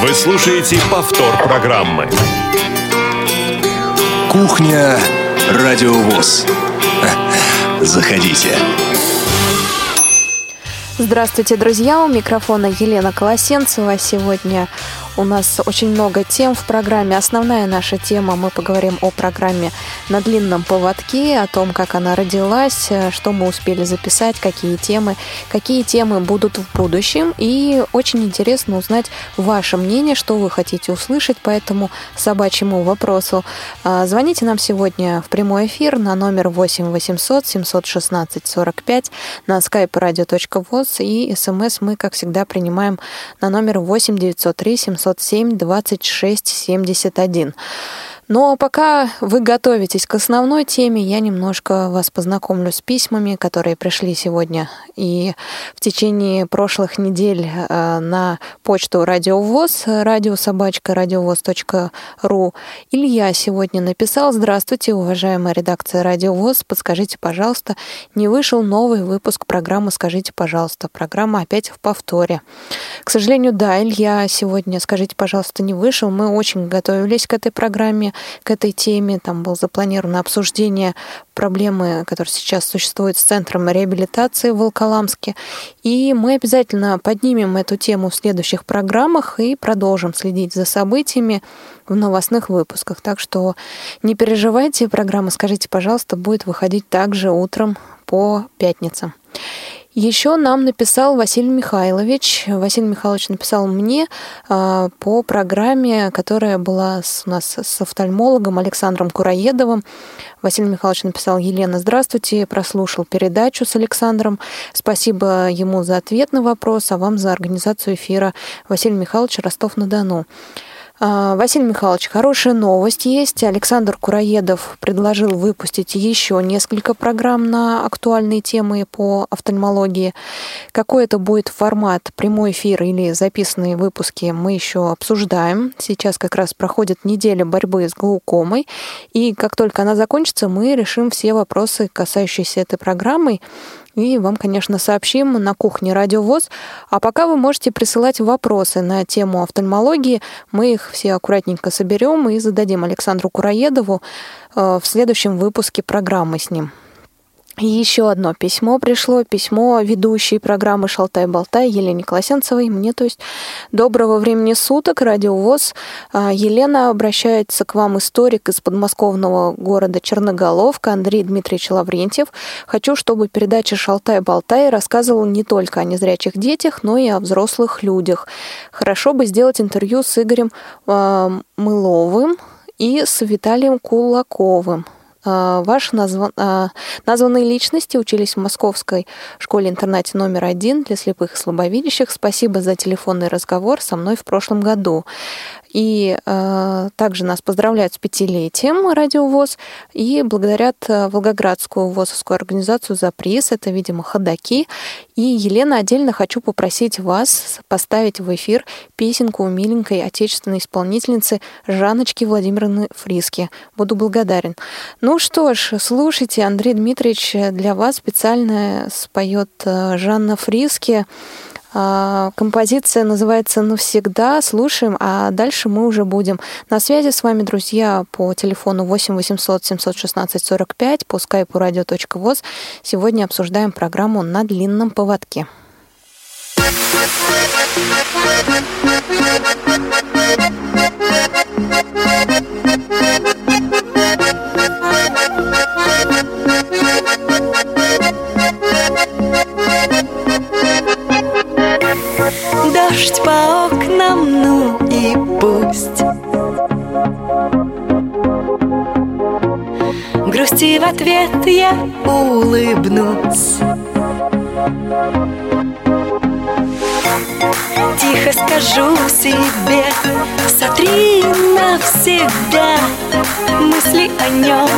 Вы слушаете повтор программы. Кухня Радиовоз. Заходите. Здравствуйте, друзья! У микрофона Елена Колосенцева. Сегодня у нас очень много тем в программе. Основная наша тема, мы поговорим о программе «На длинном поводке», о том, как она родилась, э, что мы успели записать, какие темы, какие темы будут в будущем. И очень интересно узнать ваше мнение, что вы хотите услышать по этому собачьему вопросу. А, звоните нам сегодня в прямой эфир на номер 8 800 716 45 на skype radio.voz и смс мы, как всегда, принимаем на номер 8 903 700 907 26 71. Но пока вы готовитесь к основной теме, я немножко вас познакомлю с письмами, которые пришли сегодня и в течение прошлых недель э, на почту Радиовоз, радиособачка, радиовоз.ру. Илья сегодня написал «Здравствуйте, уважаемая редакция Радиовоз, подскажите, пожалуйста, не вышел новый выпуск программы «Скажите, пожалуйста». Программа опять в повторе. К сожалению, да, Илья сегодня «Скажите, пожалуйста» не вышел. Мы очень готовились к этой программе к этой теме. Там было запланировано обсуждение проблемы, которая сейчас существует с Центром реабилитации в Волколамске. И мы обязательно поднимем эту тему в следующих программах и продолжим следить за событиями в новостных выпусках. Так что не переживайте, программа «Скажите, пожалуйста» будет выходить также утром по пятницам. Еще нам написал Василий Михайлович. Василий Михайлович написал мне э, по программе, которая была у нас с офтальмологом Александром Кураедовым. Василий Михайлович написал, Елена, здравствуйте, прослушал передачу с Александром. Спасибо ему за ответ на вопрос, а вам за организацию эфира. Василий Михайлович, Ростов-на-Дону. А, Василий Михайлович, хорошая новость есть. Александр Кураедов предложил выпустить еще несколько программ на актуальные темы по офтальмологии. Какой это будет формат, прямой эфир или записанные выпуски, мы еще обсуждаем. Сейчас как раз проходит неделя борьбы с глаукомой. И как только она закончится, мы решим все вопросы, касающиеся этой программы и вам, конечно, сообщим на кухне Радио ВОЗ. А пока вы можете присылать вопросы на тему офтальмологии. Мы их все аккуратненько соберем и зададим Александру Кураедову э, в следующем выпуске программы с ним. Еще одно письмо пришло, письмо ведущей программы «Шалтай-болтай» Елене Колосенцевой, мне, то есть, доброго времени суток, Радио ВОЗ. А, Елена обращается к вам историк из подмосковного города Черноголовка Андрей Дмитриевич Лаврентьев. Хочу, чтобы передача «Шалтай-болтай» рассказывала не только о незрячих детях, но и о взрослых людях. Хорошо бы сделать интервью с Игорем э, Мыловым и с Виталием Кулаковым. А, ваши назван... А, названные личности учились в Московской школе-интернате номер один для слепых и слабовидящих. Спасибо за телефонный разговор со мной в прошлом году. И э, также нас поздравляют с пятилетием радиовоз и благодарят э, Волгоградскую ВОЗовскую организацию за приз. Это, видимо, ходаки. И, Елена, отдельно хочу попросить вас поставить в эфир песенку у миленькой отечественной исполнительницы Жанночки Владимировны Фриски. Буду благодарен. Ну что ж, слушайте, Андрей Дмитриевич для вас специально споет э, Жанна Фриски. А, композиция называется «Навсегда». Слушаем, а дальше мы уже будем на связи с вами, друзья, по телефону 8 800 716 45, по скайпу radio.voz. Сегодня обсуждаем программу «На длинном поводке». Дождь по окнам, ну и пусть. Грусти в ответ я улыбнусь. Тихо скажу себе Сотри навсегда Мысли о нем.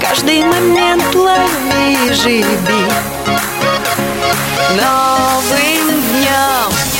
Каждый момент лови, живи. Новым днем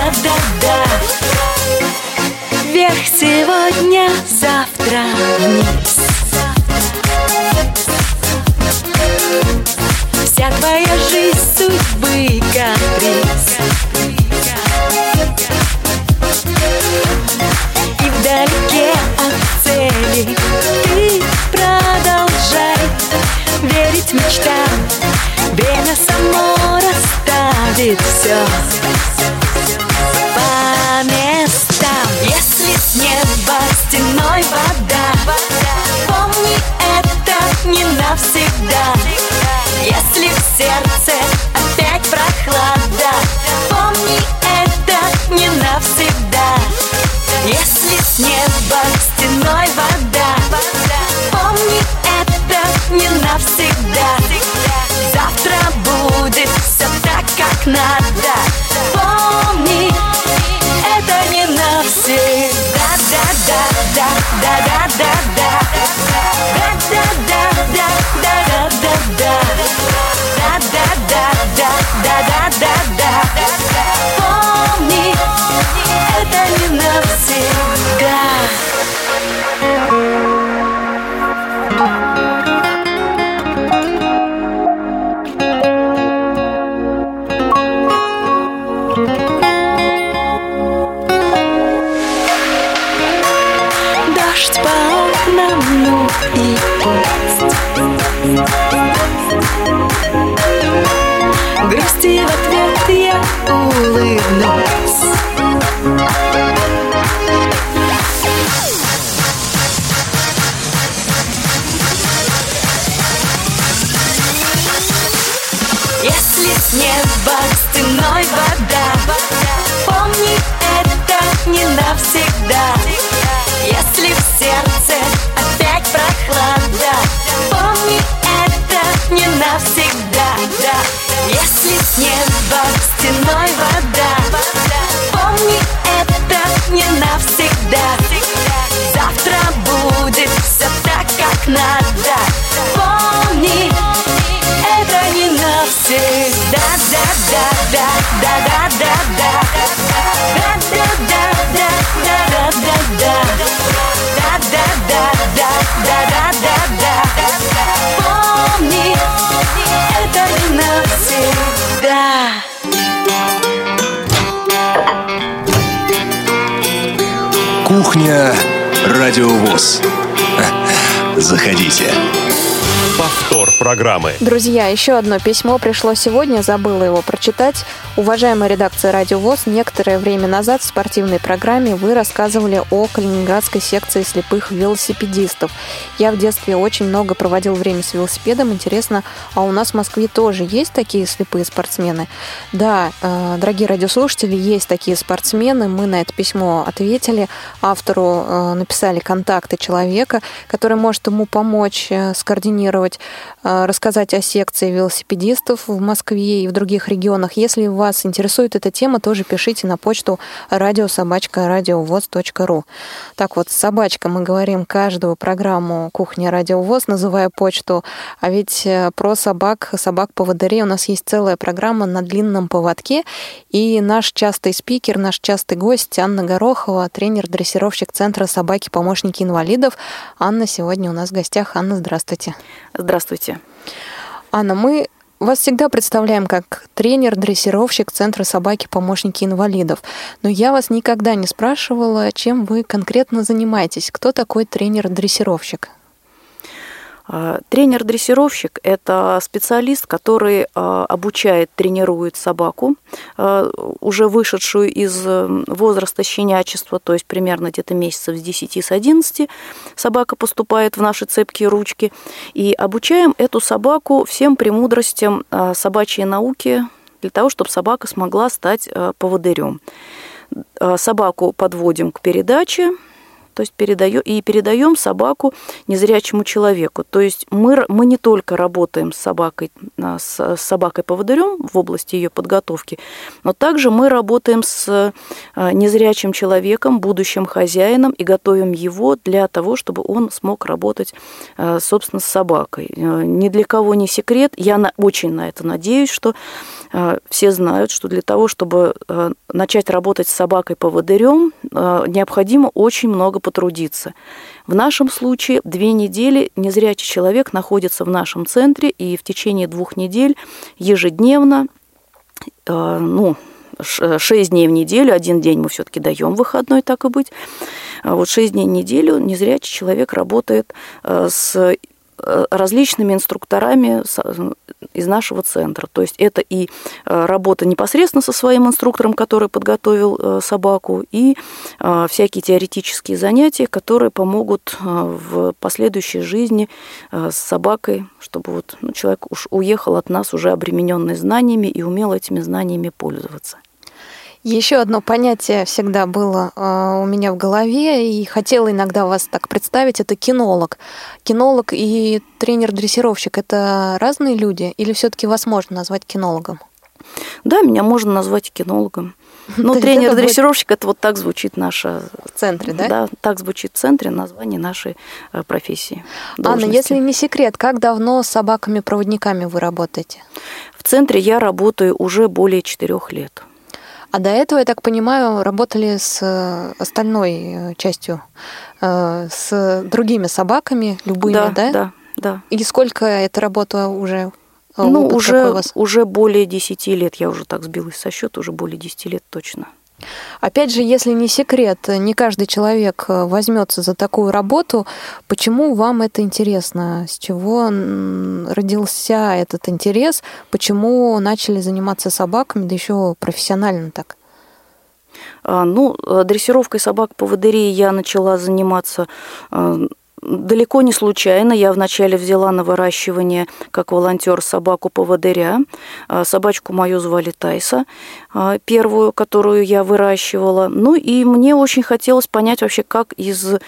да-да-да Вверх сегодня Если с неба вода. Помни, это не навсегда. Если в сердце опять прохлада. Помни, это не навсегда. Да. Если с неба стеной вода. Помни, это не навсегда. Завтра будет все так, как надо. Помни, не навсегда Да, да, да, да, да, да, да Да, да, да, да, да, да, да, да Да, да, да, да, да, да, да, да Помни, это не навсегда Кухня Радиовоз. Заходите. Программы. Друзья, еще одно письмо пришло сегодня, забыла его прочитать. Уважаемая редакция Радио ВОЗ, некоторое время назад в спортивной программе вы рассказывали о Калининградской секции слепых велосипедистов. Я в детстве очень много проводил время с велосипедом. Интересно, а у нас в Москве тоже есть такие слепые спортсмены? Да, э, дорогие радиослушатели, есть такие спортсмены. Мы на это письмо ответили. Автору э, написали контакты человека, который может ему помочь э, скоординировать, рассказать о секции велосипедистов в Москве и в других регионах. Если вас интересует эта тема, тоже пишите на почту радиособачка.радиовоз.ру. Так вот, собачка мы говорим каждую программу «Кухня Радиовоз», называя почту. А ведь э, про собак, собак-поводырей у нас есть целая программа на длинном поводке. И наш частый спикер, наш частый гость Анна Горохова, тренер-дрессировщик Центра «Собаки-помощники инвалидов». Анна сегодня у нас в гостях. Анна, здравствуйте. Здравствуйте. Анна, мы вас всегда представляем как тренер-дрессировщик Центра собаки-помощники инвалидов. Но я вас никогда не спрашивала, чем вы конкретно занимаетесь. Кто такой тренер-дрессировщик? А, Тренер-дрессировщик – это специалист, который а, обучает, тренирует собаку, а, уже вышедшую из э, возраста щенячества, то есть примерно где-то месяцев с 10 с 11 собака поступает в наши цепкие ручки, и обучаем эту собаку всем премудростям собачьей науки для того, чтобы собака смогла стать поводырем. Собаку подводим к передаче, то есть передаем, и передаем собаку незрячему человеку. То есть мы, мы не только работаем с собакой, а, с, с собакой-поводырем в области ее подготовки, но также мы работаем с а, незрячим человеком, будущим хозяином, и готовим его для того, чтобы он смог работать, а, собственно, с собакой. Ни для кого не секрет, я на, очень на это надеюсь, что э, все знают, что для того, чтобы э, начать работать с собакой-поводырем, э, необходимо очень много потрудиться. В нашем случае две недели незрячий человек находится в нашем центре, и в течение двух недель ежедневно, ну, 6 дней в неделю, один день мы все-таки даем выходной, так и быть. Вот 6 дней в неделю незрячий человек работает с Э, различными инструкторами из нашего центра. То есть это и э, работа непосредственно со своим инструктором, который подготовил э, собаку, и всякие теоретические занятия, которые помогут в последующей жизни с собакой, чтобы вот, ну, человек уж уехал от нас уже обремененный знаниями и умел этими знаниями пользоваться. Еще одно понятие всегда было э, у меня в голове, и хотела иногда вас так представить, это кинолог. Кинолог и тренер-дрессировщик – это разные люди, или все-таки вас можно назвать кинологом? Да, меня можно назвать кинологом. Но тренер-дрессировщик это вот так звучит наша в центре, да? Да, так звучит в центре название нашей э, профессии. Должности. Анна, если не секрет, как давно с собаками-проводниками вы работаете? В центре я работаю уже более четырех лет. А до этого, я так понимаю, работали с э, остальной э, частью, э, с другими собаками, любыми, да? Да, да. да. И сколько эта работа уже? Ну, уже, уже более 10 лет, я уже так сбилась со счета, уже более 10 лет точно. Опять же, если не секрет, не каждый человек э, возьмется за такую работу. Почему вам это интересно? С чего родился этот интерес? Почему начали заниматься собаками, да еще профессионально так? А, ну, э, дрессировкой собак по поводырей я начала заниматься э, далеко не случайно. Я вначале взяла на выращивание как волонтер собаку-поводыря. А, собачку мою звали Тайса, а, первую, которую я выращивала. Ну и мне очень хотелось понять вообще, как из... Э,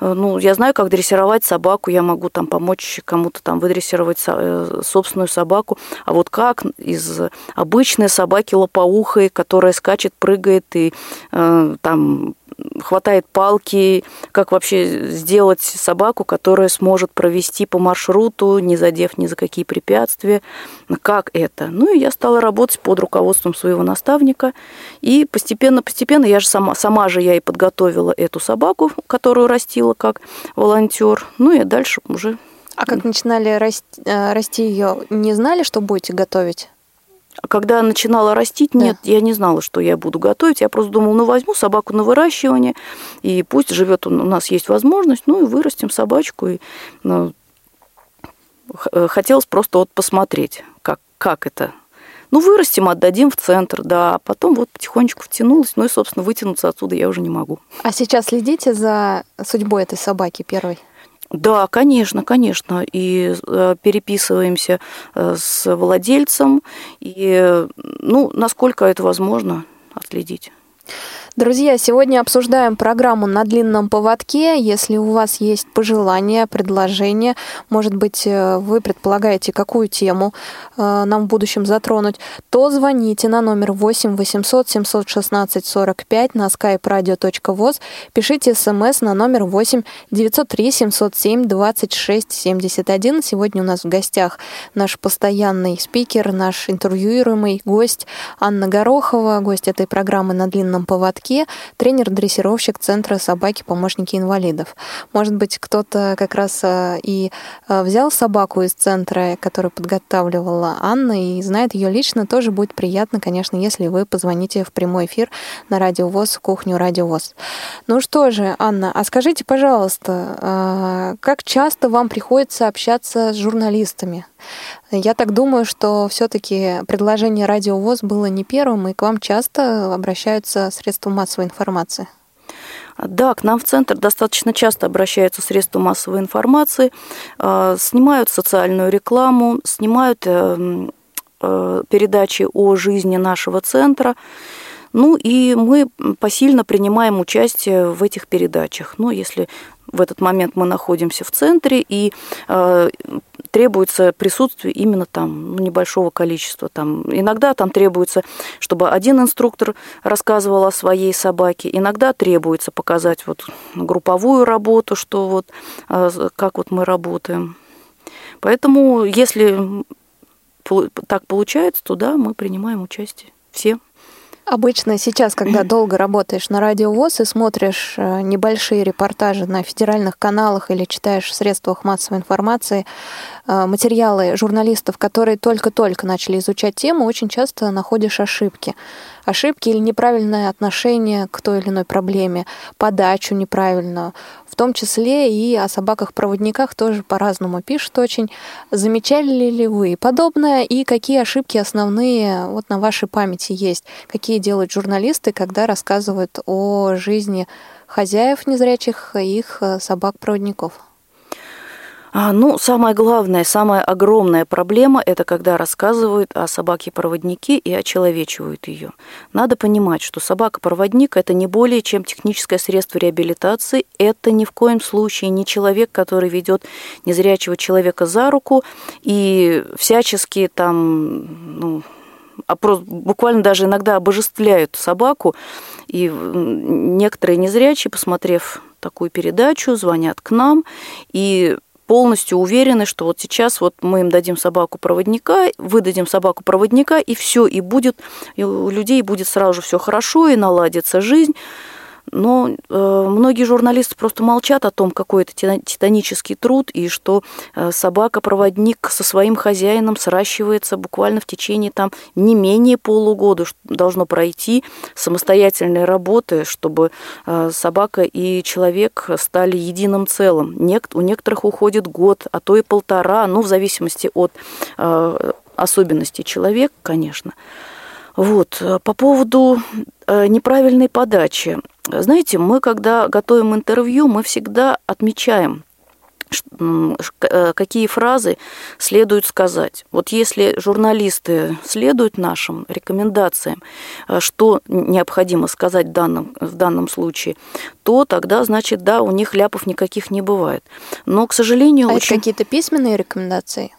ну, я знаю, как дрессировать собаку, я могу там помочь кому-то там выдрессировать э, собственную собаку. А вот как из обычной собаки лопоухой, которая скачет, прыгает и э, там хватает палки, как вообще сделать собаку, которая сможет провести по маршруту, не задев ни за какие препятствия, как это. Ну и я стала работать под руководством своего наставника, и постепенно-постепенно, я же сама, сама же я и подготовила эту собаку, которую растила как волонтер, ну и дальше уже а как начинали расти, э, расти ее, не знали, что будете готовить? Когда начинала растить, нет, да. я не знала, что я буду готовить. Я просто думала, ну возьму собаку на выращивание, и пусть живет у нас есть возможность, ну и вырастим собачку. И, ну, э, хотелось просто вот посмотреть, как, как это. Ну, вырастим, отдадим в центр, да. А потом вот потихонечку втянулась, ну и, собственно, вытянуться отсюда я уже не могу. А сейчас следите за судьбой этой собаки первой? Да, конечно, конечно. И э, переписываемся э, с владельцем, и, ну, насколько это возможно, отследить. Друзья, сегодня обсуждаем программу на длинном поводке. Если у вас есть пожелания, предложения, может быть, э, вы предполагаете, какую тему э, нам в будущем затронуть, то звоните на номер 8 800 716 45 на skype radio.voz, пишите смс на номер 8 903 707 26 71. Сегодня у нас в гостях наш постоянный спикер, наш интервьюируемый гость Анна Горохова, гость этой программы на длинном поводке городке тренер-дрессировщик Центра собаки-помощники инвалидов. Может быть, кто-то как раз э, и э, взял собаку из центра, которую подготавливала Анна, и знает ее лично, тоже будет приятно, конечно, если вы позвоните в прямой эфир на Радио ВОЗ, кухню Радио ВОЗ. Ну что же, Анна, а скажите, пожалуйста, э, как часто вам приходится общаться с журналистами? Я так думаю, что все-таки предложение Радио ВОЗ было не первым, и к вам часто обращаются средства массовой информации. Да, к нам в центр достаточно часто обращаются средства массовой информации, а, снимают социальную рекламу, снимают э, э, передачи о жизни нашего центра. Ну и мы посильно принимаем участие в этих передачах. Ну, если в этот момент мы находимся в центре, и э, требуется присутствие именно там ну, небольшого количества. Там. Иногда там требуется, чтобы один инструктор рассказывал о своей собаке, иногда требуется показать вот групповую работу, что вот, э, как вот мы работаем. Поэтому, если так получается, то да, мы принимаем участие. Все. Обычно сейчас, когда долго работаешь на радио ВОЗ и смотришь э, небольшие репортажи на федеральных каналах или читаешь в средствах массовой информации материалы журналистов, которые только-только начали изучать тему, очень часто находишь ошибки ошибки или неправильное отношение к той или иной проблеме, подачу неправильную. В том числе и о собаках-проводниках тоже по-разному пишут очень. Замечали ли вы подобное и какие ошибки основные вот на вашей памяти есть? Какие делают журналисты, когда рассказывают о жизни хозяев незрячих и их э, собак-проводников? А, ну, самая главная, самая огромная проблема – это когда рассказывают о собаке-проводнике и очеловечивают ее. Надо понимать, что собака-проводник – это не более чем техническое средство реабилитации, это ни в коем случае не человек, который ведет незрячего человека за руку и всячески там, ну, а буквально даже иногда обожествляют собаку. И некоторые незрячие, посмотрев такую передачу, звонят к нам и полностью уверены, что вот сейчас вот мы им дадим собаку-проводника, выдадим собаку-проводника, и все, и будет, и у людей будет сразу же все хорошо, и наладится жизнь. Но э, многие журналисты просто молчат о том, какой это титанический труд, и что э, собака-проводник со своим хозяином сращивается буквально в течение там не менее полугода, должно пройти самостоятельные работы, чтобы э, собака и человек стали единым целым. Нек- у некоторых уходит год, а то и полтора, ну, в зависимости от э, особенностей человека, конечно. Вот. Э, по поводу э, неправильной подачи. Знаете, мы, когда готовим интервью, мы всегда отмечаем, э, какие фразы следует сказать. Вот если журналисты следуют нашим рекомендациям, что необходимо сказать в данном, в данном случае, то тогда, значит, да, у них ляпов никаких не бывает. Но, к сожалению... А очень... это какие-то письменные рекомендации?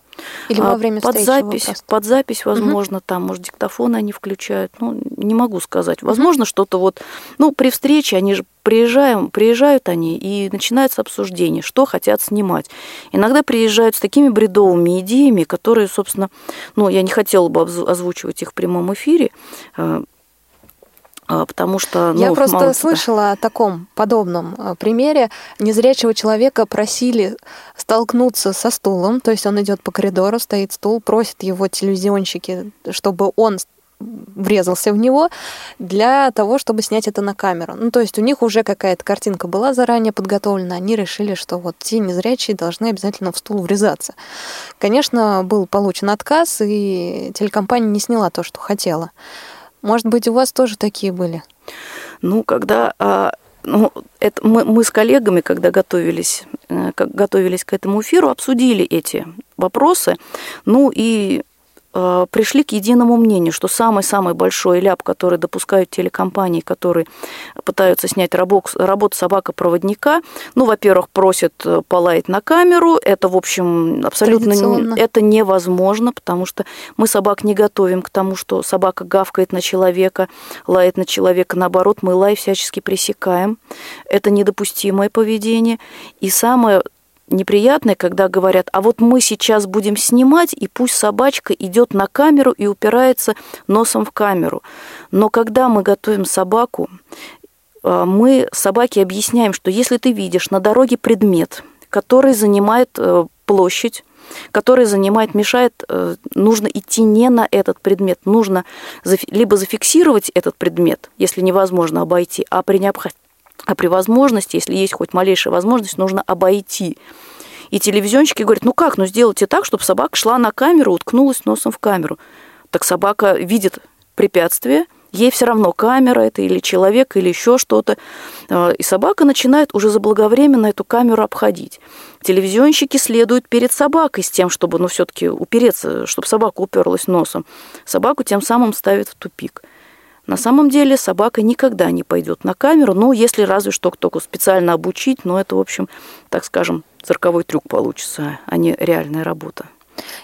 Или во а, время под запись, под запись, возможно, угу. там, может, диктофон они включают. Ну, не могу сказать. Возможно, угу. что-то вот, ну, при встрече они же приезжаем, приезжают они, и начинается обсуждение, что хотят снимать. Иногда приезжают с такими бредовыми идеями, которые, собственно, ну, я не хотела бы озвучивать их в прямом эфире, э, потому что... Ну, Я просто мало слышала о таком подобном а, примере. Незрячего человека просили столкнуться со стулом, то есть он идет по коридору, стоит стул, просит его телевизионщики, чтобы он врезался в него для того, чтобы снять это на камеру. Ну, то есть у них уже какая-то картинка была заранее подготовлена, они решили, что вот те незрячие должны обязательно в стул врезаться. Конечно, был получен отказ, и телекомпания не сняла то, что хотела. Может быть, у вас тоже такие были? Ну, когда а, ну, это мы, мы с коллегами, когда готовились, э, как готовились к этому эфиру, обсудили эти вопросы. Ну и пришли к единому мнению, что самый-самый большой ляп, который допускают телекомпании, которые пытаются снять работу, работу собака-проводника, ну, во-первых, просят э, полаять на камеру, это, в общем, абсолютно это невозможно, потому что мы собак не готовим к тому, что собака гавкает на человека, лает на человека, наоборот, мы лай всячески пресекаем. Это недопустимое поведение. И самое неприятное, когда говорят, а вот мы сейчас будем снимать, и пусть собачка идет на камеру и упирается носом в камеру. Но когда мы готовим собаку, э, мы собаке объясняем, что если ты видишь на дороге предмет, который занимает э, площадь, который занимает, мешает, э, нужно идти не на этот предмет, нужно либо зафиксировать этот предмет, если невозможно обойти, а при необходимости а при возможности, если есть хоть малейшая возможность, нужно обойти. И телевизионщики говорят, ну как, ну сделайте так, чтобы собака шла на камеру, уткнулась носом в камеру. Так собака видит препятствие, ей все равно камера это или человек, или еще что-то. А, и собака начинает уже заблаговременно эту камеру обходить. Телевизионщики следуют перед собакой с тем, чтобы ну, все-таки упереться, чтобы собака уперлась носом. Собаку тем самым ставят в тупик. На самом деле собака никогда не пойдет на камеру, ну, если разве что только специально обучить, но это, в общем, так скажем, цирковой трюк получится, а не реальная работа.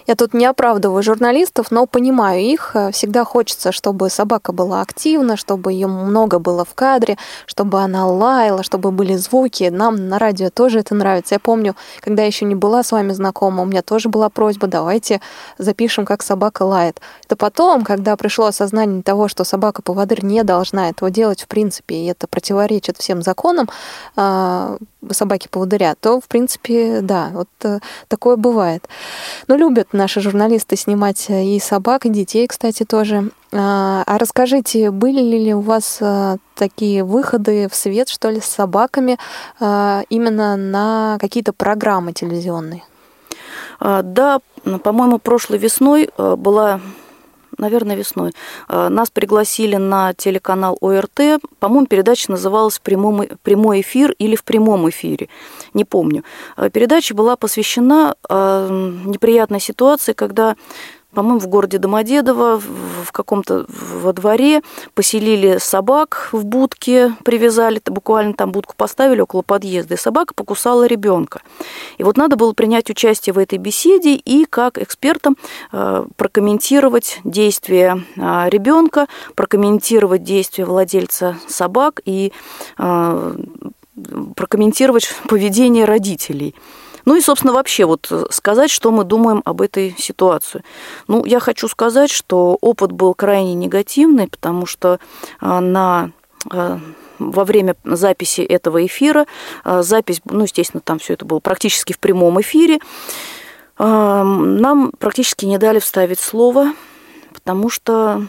Я тут не оправдываю журналистов, но понимаю их. Всегда хочется, чтобы собака была активна, чтобы ее много было в кадре, чтобы она лаяла, чтобы были звуки. Нам на радио тоже это нравится. Я помню, когда я еще не была с вами знакома, у меня тоже была просьба, давайте запишем, как собака лает. Это потом, когда пришло осознание того, что собака-поводырь не должна этого делать в принципе, и это противоречит всем законам а, собаки-поводыря, то, в принципе, да, вот э, такое бывает. Но любят наши журналисты снимать э, и собак, и детей, кстати, тоже. А, а расскажите, были ли у вас э, такие выходы в свет, что ли, с собаками именно на какие-то программы телевизионные? А, да, по-моему, прошлой весной была наверное, весной. А, нас пригласили на телеканал ОРТ. По-моему, передача называлась «Прямой, «Прямой эфир» или «В прямом эфире». Не помню. А, передача была посвящена неприятной ситуации, когда по-моему, в городе Домодедово, в каком-то во дворе, поселили собак в будке, привязали, буквально там будку поставили около подъезда, и собака покусала ребенка. И вот надо было принять участие в этой беседе и как экспертам э, прокомментировать действия э, ребенка, прокомментировать действия владельца собак и э, прокомментировать поведение родителей. Ну и, собственно, вообще вот сказать, что мы думаем об этой ситуации. Ну, я хочу сказать, что опыт был крайне негативный, потому что э, на э, во время записи этого эфира, запись, ну, естественно, там все это было практически в прямом эфире, нам практически не дали вставить слово, потому что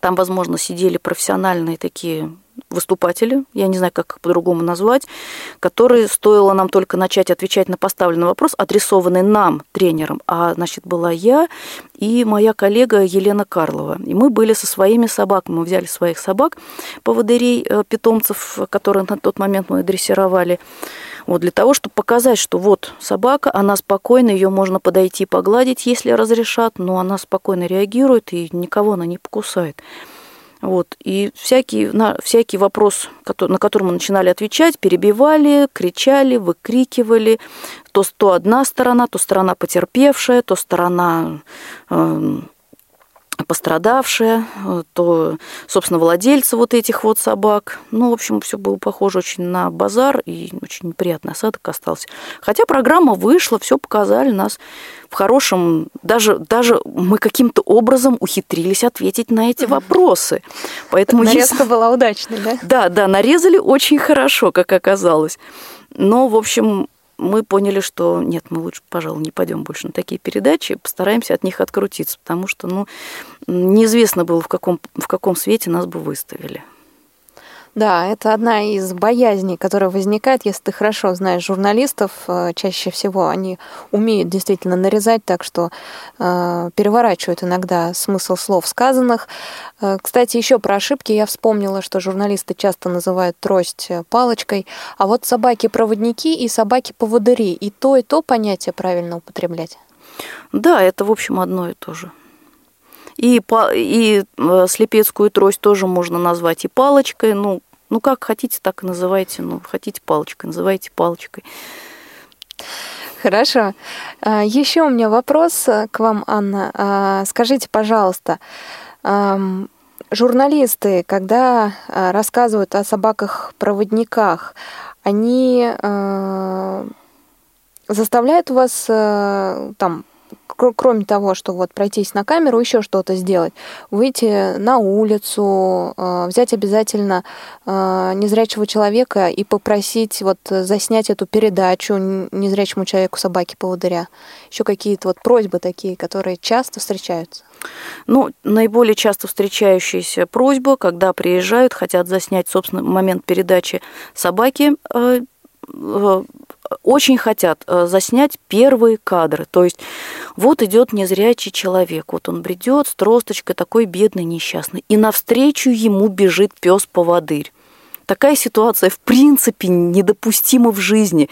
там, возможно, сидели профессиональные такие выступатели, я не знаю, как по-другому назвать, которые, стоило нам только начать отвечать на поставленный вопрос, адресованный нам, тренером, а, значит, была я и моя коллега Елена Карлова. И мы были со своими собаками, мы взяли своих собак, поводырей, э, питомцев, которые на тот момент мы дрессировали, вот для того, чтобы показать, что вот собака, она спокойна, ее можно подойти погладить, если разрешат, но она спокойно реагирует и никого она не покусает. Вот. И всякий, на всякий вопрос, на который мы начинали отвечать, перебивали, кричали, выкрикивали. То, то одна сторона, то сторона потерпевшая, то сторона э, пострадавшие, то, собственно, владельцы вот этих вот собак. Ну, в общем, все было похоже очень на базар, и очень неприятный осадок остался. Хотя программа вышла, все показали нас в хорошем... Даже, даже мы каким-то образом ухитрились ответить на эти вопросы. Поэтому Нарезка если... была удачной, да? Да, да, нарезали очень хорошо, как оказалось. Но, в общем, мы поняли, что нет, мы лучше, пожалуй, не пойдем больше на такие передачи, постараемся от них открутиться, потому что, ну, неизвестно было, в каком, в каком свете нас бы выставили. Да, это одна из боязней, которая возникает, если ты хорошо знаешь журналистов. Э, чаще всего они умеют действительно нарезать так, что э, переворачивают иногда смысл слов сказанных. Э, кстати, еще про ошибки я вспомнила, что журналисты часто называют трость э, палочкой, а вот собаки-проводники и собаки-поводыри, и то, и то понятие правильно употреблять. Да, это, в общем, одно и то же. И, и э, слепецкую трость тоже можно назвать и палочкой. Ну, ну, как хотите, так и называйте. Ну, хотите палочкой, называйте палочкой. Хорошо. А, Еще у меня вопрос к вам, Анна. А, скажите, пожалуйста, журналисты, когда э, рассказывают о собаках-проводниках, они заставляют вас там кроме того, что вот пройтись на камеру, еще что-то сделать, выйти на улицу, э, взять обязательно э, незрячего человека и попросить вот заснять эту передачу незрячему человеку собаки поводыря. Еще какие-то вот просьбы такие, которые часто встречаются. Ну, наиболее часто встречающаяся просьба, когда приезжают, хотят заснять, собственно, момент передачи собаки, э, очень хотят э, заснять первые кадры. То есть вот идет незрячий человек, вот он бредет с тросточкой, такой бедный, несчастный, и навстречу ему бежит пес-поводырь. Такая ситуация, в принципе, недопустима в жизни,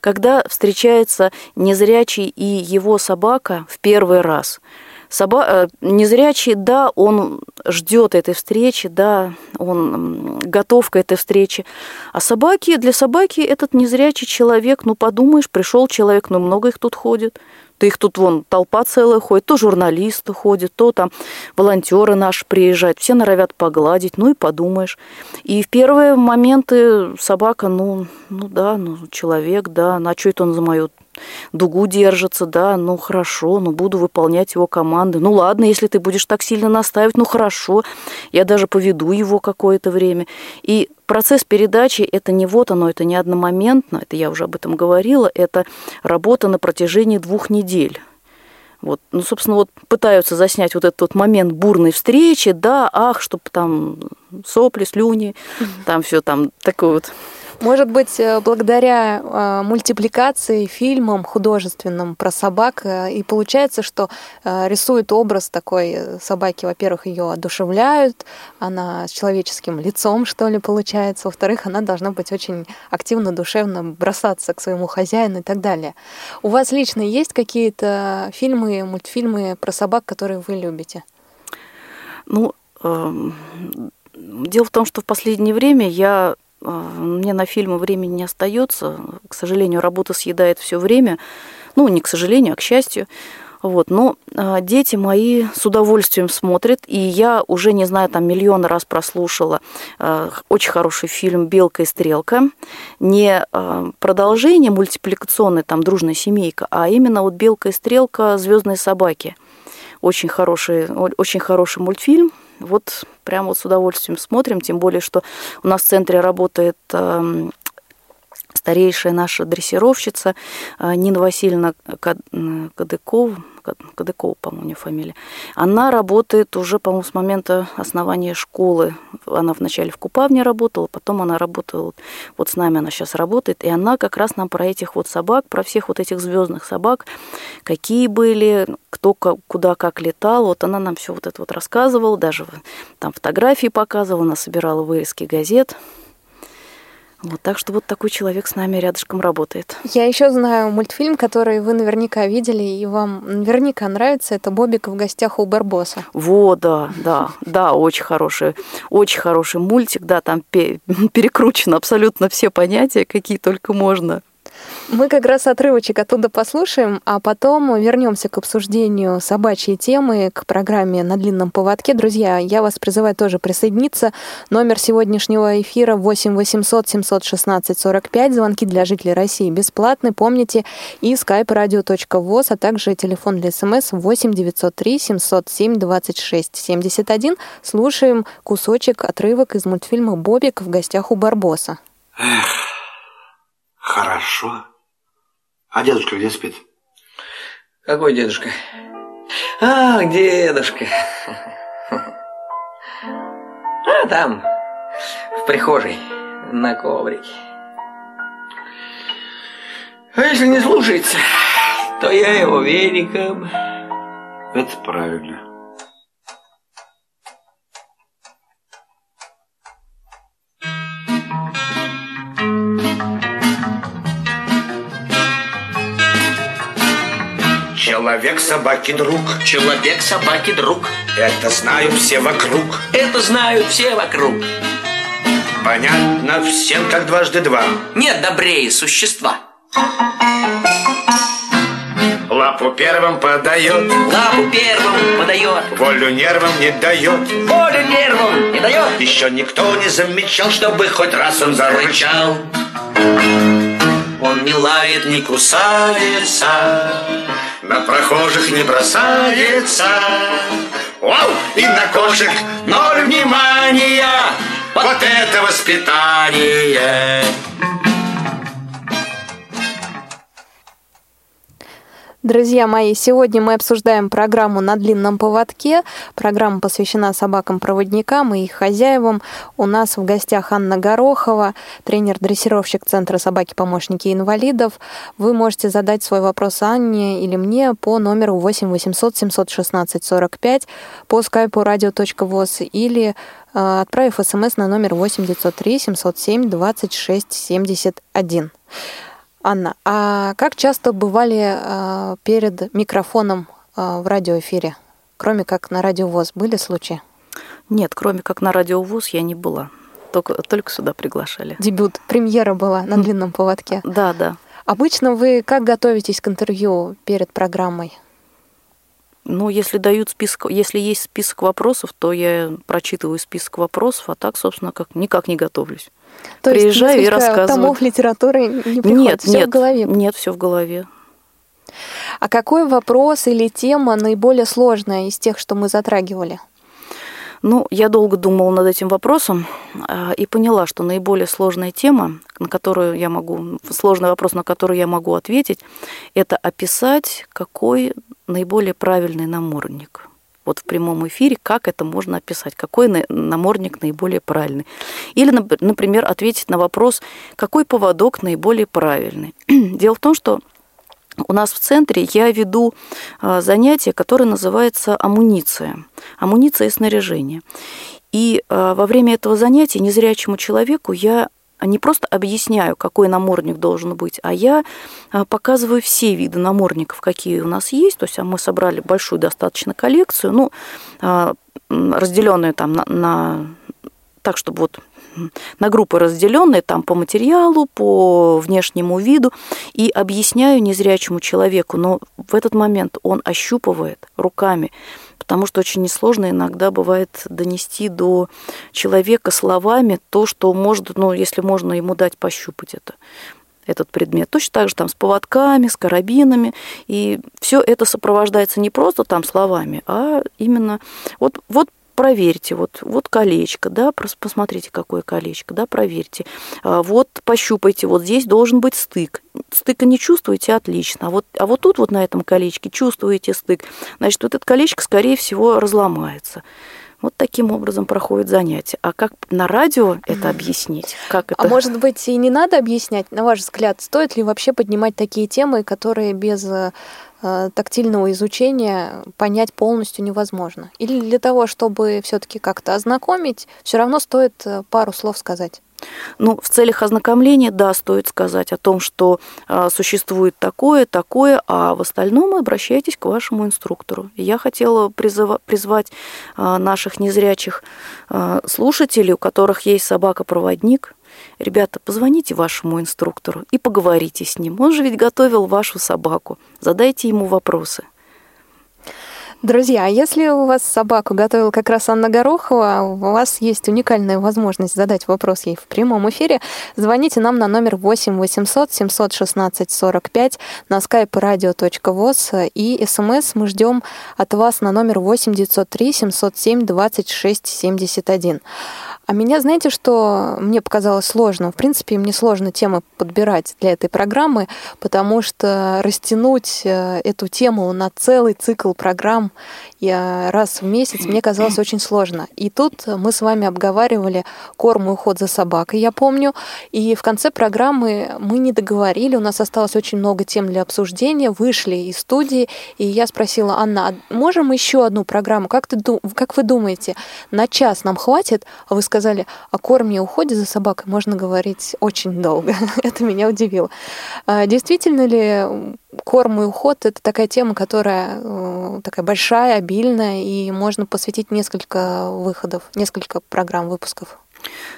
когда встречается незрячий и его собака в первый раз – Соба... Э, незрячий, да, он ждет этой встречи, да, он готов к этой встрече. А собаки, для собаки этот незрячий человек, ну подумаешь, пришел человек, ну много их тут ходит. Да их тут вон толпа целая ходит, то журналисты ходят, то там волонтеры наши приезжают, все норовят погладить, ну и подумаешь. И в первые моменты собака, ну, ну да, ну человек, да, на что это он за мою дугу держится, да, ну хорошо, ну буду выполнять его команды. Ну ладно, если ты будешь так сильно настаивать, ну хорошо, я даже поведу его какое-то время. И процесс передачи это не вот оно, это не одномоментно, это я уже об этом говорила, это работа на протяжении двух недель. Вот, ну, собственно, вот пытаются заснять вот этот вот момент бурной встречи, да, ах, чтобы там сопли, слюни, там все там такое вот может быть, э, благодаря э, мультипликации, фильмам художественным про собак, э, и получается, что рисует образ такой собаки. Во-первых, ее одушевляют, она с человеческим лицом, что ли, получается. Во-вторых, она должна быть очень активно, душевно бросаться к своему хозяину и так далее. У вас лично есть какие-то фильмы, мультфильмы про собак, которые вы любите? Ну, эм, Дело в том, что в последнее время я а, мне на фильмы времени не остается. К сожалению, работа съедает все время. Ну, не к сожалению, а к счастью. Вот, но э, дети мои с удовольствием смотрят, и я уже, не знаю, там миллион раз прослушала э, очень хороший фильм «Белка и стрелка». Не продолжение мультипликационной, там, «Дружная семейка», а именно вот «Белка и стрелка. Звездные собаки». Очень хороший, очень хороший мультфильм, вот прямо вот с удовольствием смотрим, тем более, что у нас в центре работает эм, старейшая наша дрессировщица э, Нина Васильевна Кадыкова, Кадыкова, по-моему, фамилия, она работает уже, по-моему, с момента основания школы. Она вначале в Купавне работала, потом она работала, вот с нами она сейчас работает, и она как раз нам про этих вот собак, про всех вот этих звездных собак, какие были, кто куда как летал, вот она нам все вот это вот рассказывала, даже там фотографии показывала, она собирала вырезки газет, вот, так что вот такой человек с нами рядышком работает. Я еще знаю мультфильм, который вы наверняка видели, и вам наверняка нравится. Это Бобик в гостях у Барбоса. Вот, да, да, да, очень хороший, очень хороший мультик, да, там перекручено абсолютно все понятия, какие только можно. Мы как раз отрывочек оттуда послушаем, а потом вернемся к обсуждению собачьей темы, к программе «На длинном поводке». Друзья, я вас призываю тоже присоединиться. Номер сегодняшнего эфира 8 800 716 45. Звонки для жителей России бесплатны. Помните, и skype radio.voz, а также телефон для смс 8 903 707 26 71. Слушаем кусочек, отрывок из мультфильма «Бобик в гостях у Барбоса». Эх, хорошо. А дедушка где спит? Какой дедушка? А, дедушка. А там, в прихожей, на коврике. А если не слушается, то я его веником. Это правильно. Человек собаки друг. Человек собаки друг. Это знают все вокруг. Это знают все вокруг. Понятно всем, как дважды два. Нет добрее существа. Лапу первым подает. Лапу первым подает. Волю нервам не дает. Волю нервам не дает. Еще никто не замечал, чтобы хоть раз он зарычал. Он не лает, не кусается на прохожих не бросается. Вау! И на кошек ноль внимания. Вот это воспитание. Друзья мои, сегодня мы обсуждаем программу «На длинном поводке». Программа посвящена собакам-проводникам и их хозяевам. У нас в гостях Анна Горохова, тренер-дрессировщик Центра собаки-помощники инвалидов. Вы можете задать свой вопрос Анне или мне по номеру 8 800 716 45 по скайпу radio.voz или э, отправив смс на номер 8 903 707 26 71. Анна, а как часто бывали э, перед микрофоном э, в радиоэфире, кроме как на радиовоз, были случаи? Нет, кроме как на радиовоз я не была. Только, только сюда приглашали. Дебют, премьера была на длинном поводке. Да, да. Обычно вы как готовитесь к интервью перед программой? Ну, если дают список, если есть список вопросов, то я прочитываю список вопросов, а так, собственно, как никак не готовлюсь. То Приезжаю есть и рассказываю. томов литературы не приходит, Нет, всё нет, в голове. нет, все в голове. А какой вопрос или тема наиболее сложная из тех, что мы затрагивали? Ну, я долго думала над этим вопросом а, и поняла, что наиболее сложная тема, на которую я могу, сложный вопрос, на который я могу ответить, это описать, какой наиболее правильный намордник. Вот в прямом эфире, как это можно описать, какой на- намордник наиболее правильный. Или, нап- например, ответить на вопрос, какой поводок наиболее правильный. Дело в том, что у нас в центре я веду а, занятие, которое называется амуниция. Амуниция и снаряжение. И а, во время этого занятия незрячему человеку я не просто объясняю, какой намордник должен быть, а я а, показываю все виды намордников, какие у нас есть. То есть а мы собрали большую достаточно коллекцию, ну, а, разделенную там на, на- так, чтобы вот на группы разделенные там по материалу, по внешнему виду, и объясняю незрячему человеку, но в этот момент он ощупывает руками, потому что очень несложно иногда бывает донести до человека словами то, что может, ну, если можно ему дать пощупать это этот предмет. Точно так же там с поводками, с карабинами. И все это сопровождается не просто там словами, а именно вот, вот проверьте, вот, вот колечко, да, прос- посмотрите, какое колечко, да, проверьте. А, Вот пощупайте, вот здесь должен быть стык. Стыка не чувствуете, отлично. А вот, а вот тут вот на этом колечке чувствуете стык. Значит, вот это колечко, скорее всего, разломается. Вот таким образом проходит занятие. А как на радио это объяснить? Как это? А может быть, и не надо объяснять, на ваш взгляд, стоит ли вообще поднимать такие темы, которые без э, тактильного изучения понять полностью невозможно? Или для того, чтобы все-таки как-то ознакомить, все равно стоит э, пару слов сказать? Ну, в целях ознакомления, да, стоит сказать о том, что а, существует такое, такое, а в остальном обращайтесь к вашему инструктору. Я хотела призыва- призвать а, наших незрячих а, слушателей, у которых есть собака-проводник, Ребята, позвоните вашему инструктору и поговорите с ним. Он же ведь готовил вашу собаку. Задайте ему вопросы. Друзья, если у вас собаку готовила как раз Анна Горохова, у вас есть уникальная возможность задать вопрос ей в прямом эфире. Звоните нам на номер 8 800 716 45 на skype radio.voz и смс мы ждем от вас на номер 8 903 707 26 71. А меня, знаете, что мне показалось сложно? В принципе, мне сложно темы подбирать для этой программы, потому что растянуть э, эту тему на целый цикл программ э, раз в месяц мне казалось очень сложно. И тут мы с вами обговаривали корм и уход за собакой, я помню. И в конце программы мы не договорили, у нас осталось очень много тем для обсуждения, вышли из студии, и я спросила, Анна, а можем еще одну программу? Как, ты, как вы думаете, на час нам хватит? А вы сказали, о корме и уходе за собакой можно говорить очень долго. Это меня удивило. А Действительно ли корм и уход – это такая тема, которая э, такая большая, обильная, и можно посвятить несколько выходов, несколько программ, выпусков?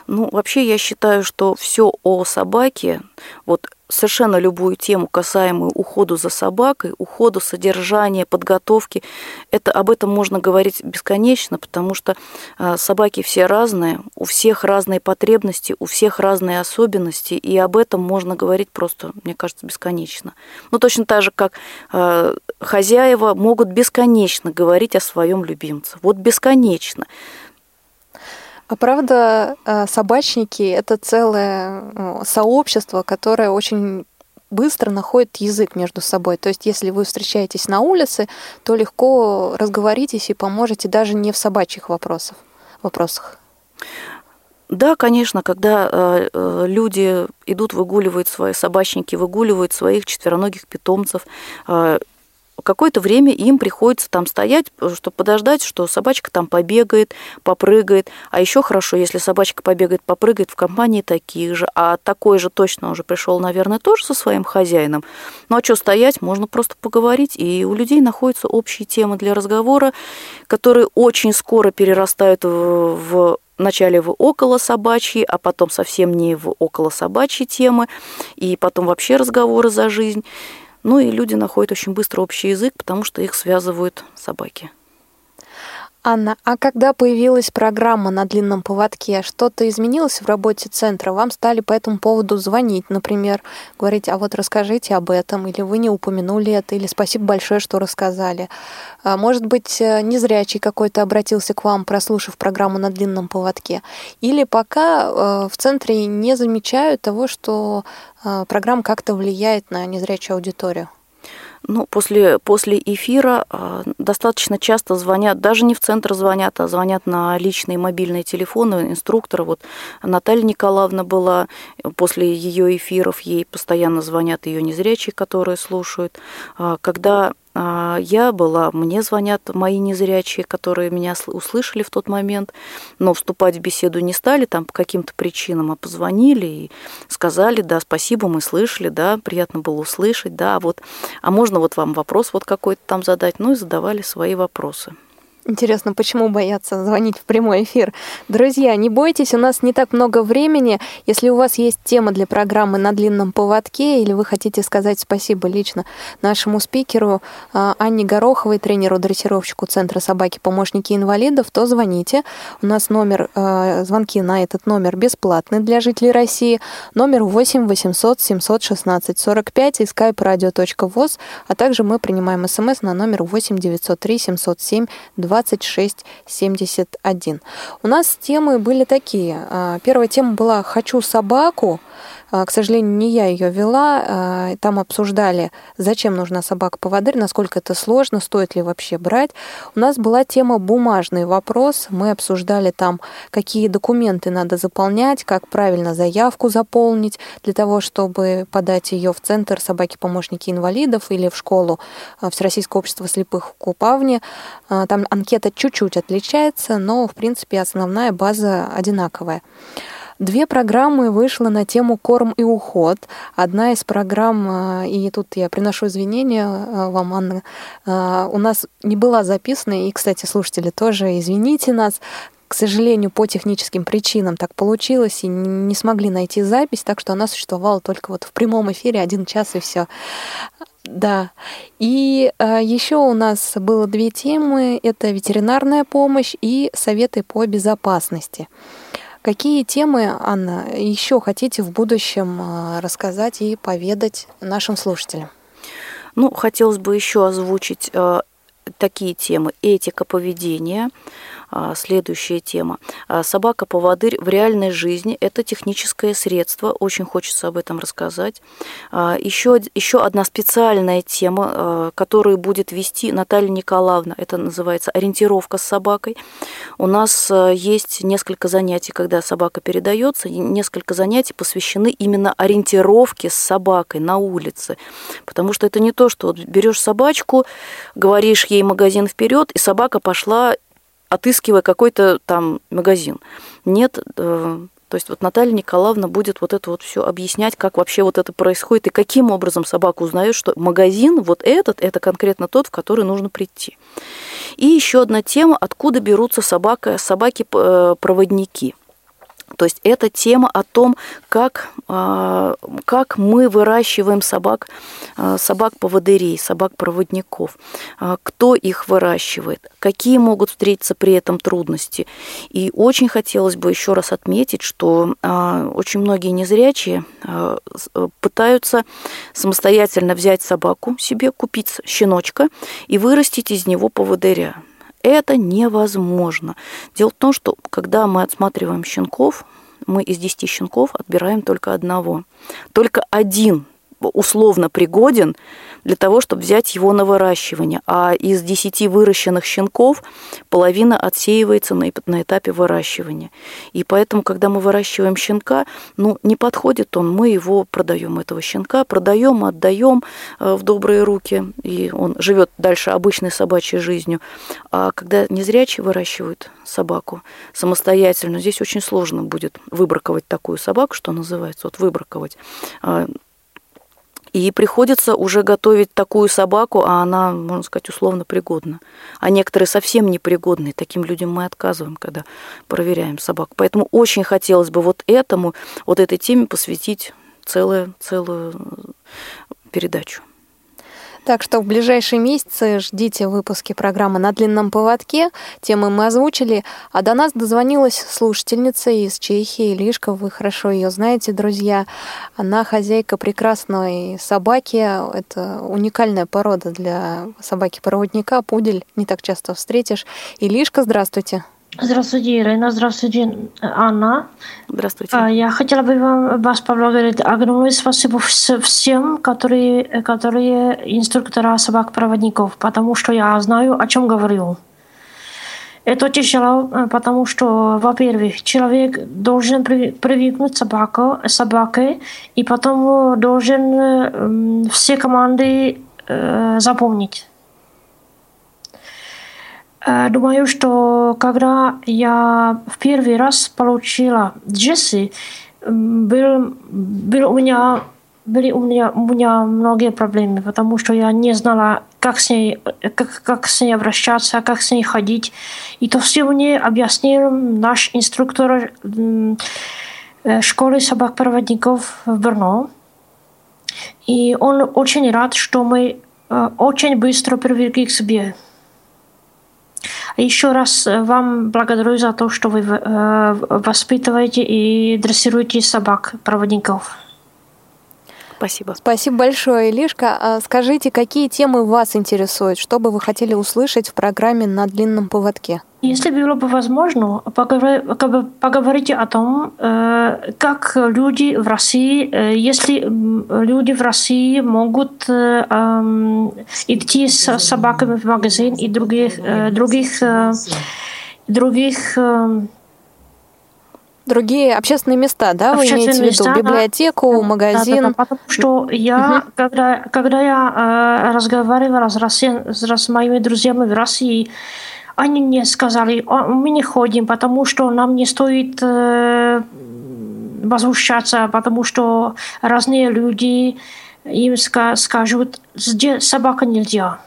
Ну, вообще я считаю, что все о собаке, вот совершенно любую тему, касаемую уходу за собакой, уходу, содержания, подготовки, это об этом можно говорить бесконечно, потому что э, собаки все разные, у всех разные потребности, у всех разные особенности, и об этом можно говорить просто, мне кажется, бесконечно. Ну, точно так же, как э, хозяева могут бесконечно говорить о своем любимце. Вот бесконечно. А правда, э, собачники — это целое э, сообщество, которое очень быстро находит язык между собой. То есть, если вы встречаетесь на улице, то легко разговоритесь и поможете даже не в собачьих вопросах. вопросах. Да, конечно, когда э, люди идут выгуливают свои собачники, выгуливают своих четвероногих питомцев, какое-то время им приходится там стоять, чтобы подождать, что собачка там побегает, попрыгает. А еще хорошо, если собачка побегает, попрыгает в компании таких же. А такой же точно уже пришел, наверное, тоже со своим хозяином. Ну а что стоять, можно просто поговорить. И у людей находятся общие темы для разговора, которые очень скоро перерастают в, в вначале в около собачьи, а потом совсем не в около собачьи темы, и потом вообще разговоры за жизнь. Ну и люди находят очень быстро общий язык, потому что их связывают собаки. Анна, а когда появилась программа на длинном поводке, что-то изменилось в работе центра? Вам стали по этому поводу звонить, например, говорить, а вот расскажите об этом, или вы не упомянули это, или спасибо большое, что рассказали. А, может быть, э, незрячий какой-то обратился к вам, прослушав программу на длинном поводке. Или пока э, в центре не замечают того, что э, программа как-то влияет на незрячую аудиторию? Ну, после, после эфира э, достаточно часто звонят, даже не в центр звонят, а звонят на личные мобильные телефоны инструктора. Вот Наталья Николаевна была, после ее эфиров ей постоянно звонят ее незрячие, которые слушают. Э, когда а, я была, мне звонят мои незрячие, которые меня услышали в тот момент, но вступать в беседу не стали там по каким-то причинам, а позвонили и сказали, да, спасибо, мы слышали, да, приятно было услышать, да, вот, а можно вот вам вопрос вот какой-то там задать, ну и задавали свои вопросы. Интересно, почему боятся звонить в прямой эфир? Друзья, не бойтесь, у нас не так много времени. Если у вас есть тема для программы на длинном поводке, или вы хотите сказать спасибо лично нашему спикеру а, Анне Гороховой, тренеру-дрессировщику Центра собаки помощники инвалидов, то звоните. У нас номер, а, звонки на этот номер бесплатны для жителей России. Номер 8 800 716 45 и skype а также мы принимаем смс на номер 8 903 707 2 2671. У нас темы были такие. А, первая тема была «Хочу собаку». А, к сожалению, не я ее вела. А, там обсуждали, зачем нужна собака-поводырь, насколько это сложно, стоит ли вообще брать. У нас была тема «Бумажный вопрос». Мы обсуждали там, какие документы надо заполнять, как правильно заявку заполнить для того, чтобы подать ее в Центр собаки-помощники инвалидов или в школу а, Всероссийского общества слепых в Купавне. Там анкета чуть-чуть отличается, но, в принципе, основная база одинаковая. Две программы вышло на тему корм и уход. Одна из программ, э, и тут я приношу извинения э, вам, Анна, э, у нас не была записана, и, кстати, слушатели тоже, извините нас, к сожалению, по техническим причинам так получилось, и не смогли найти запись, так что она существовала только вот в прямом эфире один час и все. Да. И э, еще у нас было две темы. Это ветеринарная помощь и советы по безопасности. Какие темы, Анна, еще хотите в будущем а, рассказать и поведать нашим слушателям? Ну, хотелось бы еще озвучить э, такие темы. Этика поведения, а, следующая тема. А, собака-поводырь в реальной жизни – это техническое средство. Очень хочется об этом рассказать. Еще, а, еще одна специальная тема, которую будет вести Наталья Николаевна. Это называется ориентировка с собакой. У нас есть несколько занятий, когда собака передается. Несколько занятий посвящены именно ориентировке с собакой на улице. Потому что это не то, что берешь собачку, говоришь магазин вперед, и собака пошла отыскивая какой-то там магазин. Нет, э, то есть вот Наталья Николаевна будет вот это вот все объяснять, как вообще вот это происходит и каким образом собака узнает, что магазин вот этот, это конкретно тот, в который нужно прийти. И еще одна тема, откуда берутся собака, собаки-проводники. То есть это тема о том, как, а, как мы выращиваем собак, а, собак-поводырей, собак-проводников, а, кто их выращивает, какие могут встретиться при этом трудности. И очень хотелось бы еще раз отметить, что очень многие незрячие пытаются самостоятельно взять собаку себе, купить щеночка и вырастить из него поводыря. Это невозможно. Дело в том, что когда мы отсматриваем щенков, мы из 10 щенков отбираем только одного. Только один условно пригоден для того, чтобы взять его на выращивание. А из 10 выращенных щенков половина отсеивается на, этапе выращивания. И поэтому, когда мы выращиваем щенка, ну, не подходит он, мы его продаем, этого щенка, продаем, отдаем э, в добрые руки, и он живет дальше обычной собачьей жизнью. А когда незрячие выращивают собаку самостоятельно, здесь очень сложно будет выбраковать такую собаку, что называется, вот выбраковать. И приходится уже готовить такую собаку, а она, можно сказать, условно пригодна. А некоторые совсем непригодные. Таким людям мы отказываем, когда проверяем собак. Поэтому очень хотелось бы вот этому, вот этой теме посвятить целую, целую передачу. Так что в ближайшие месяцы ждите выпуски программы «На длинном поводке». Темы мы озвучили. А до нас дозвонилась слушательница из Чехии, Лишка. Вы хорошо ее знаете, друзья. Она хозяйка прекрасной собаки. Это уникальная порода для собаки-проводника. Пудель не так часто встретишь. И Лишка, здравствуйте. Здравствуйте, Ирина. Здравствуйте, Анна. Здравствуйте. А, я хотела бы вам, вас поблагодарить. Огромное спасибо всем, которые, которые инструктора собак-проводников, потому что я знаю, о чем говорю. Это тяжело, потому что, во-первых, человек должен привыкнуть собаку, собаке, и потом должен все команды э, запомнить. Э, думаю, что когда я в первый раз получила Джесси, был, был у меня, были у меня, у меня многие проблемы, потому что я не знала, как с ней, как, как с ней обращаться, как с ней ходить. И то все мне объяснил наш инструктор э, школы собак-проводников в Брно. И он очень рад, что мы э, очень быстро привыкли к себе. Еще раз э, вам благодарю за то, что вы э, воспитываете и дрессируете собак-проводников. Спасибо. Спасибо большое, Илишка. А скажите, какие темы вас интересуют? Что бы вы хотели услышать в программе «На длинном поводке»? Если было бы возможно, поговорите о том, э, как люди в России, э, если люди в России могут э, идти с собаками в магазин и других, других, других Другие общественные места, да, вы имеете в виду? Места, Библиотеку, да, магазин? Да, да, потому что я, угу. когда, когда я э, разговаривала с, Россией, с моими друзьями в России, они мне сказали, мы не ходим, потому что нам не стоит э, возмущаться, потому что разные люди им скажут, здесь собака нельзя.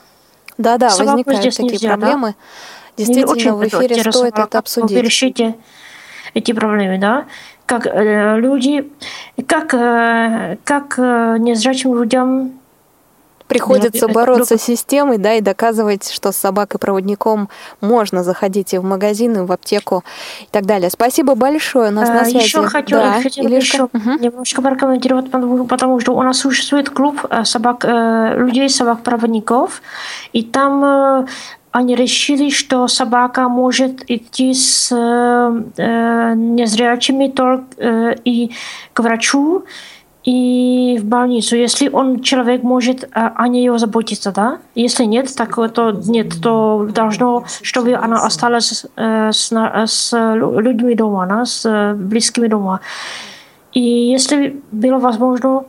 Да-да, возникают такие нельзя, проблемы. Да? Действительно, в эфире стоит это обсудить. Решите эти проблемы, да? Как э, люди, как, э, как э, незрячим людям Приходится бороться с системой, да, и доказывать, что с собакой-проводником можно заходить и в магазин, и в аптеку и так далее. Спасибо большое. У нас а, на связи. Еще хотела, да, хотела еще угу. немножко прокомментировать, потому, что у нас существует клуб э, собак, э, людей собак-проводников, и там э, они решили, что собака может идти с э, незрячими только э, и к врачу, и в больницу, если он человек может а, о нее заботиться, да? Если нет, так то нет, то должно, чтобы она осталась э, с, с людьми дома, да? с близкими дома. И если было возможно,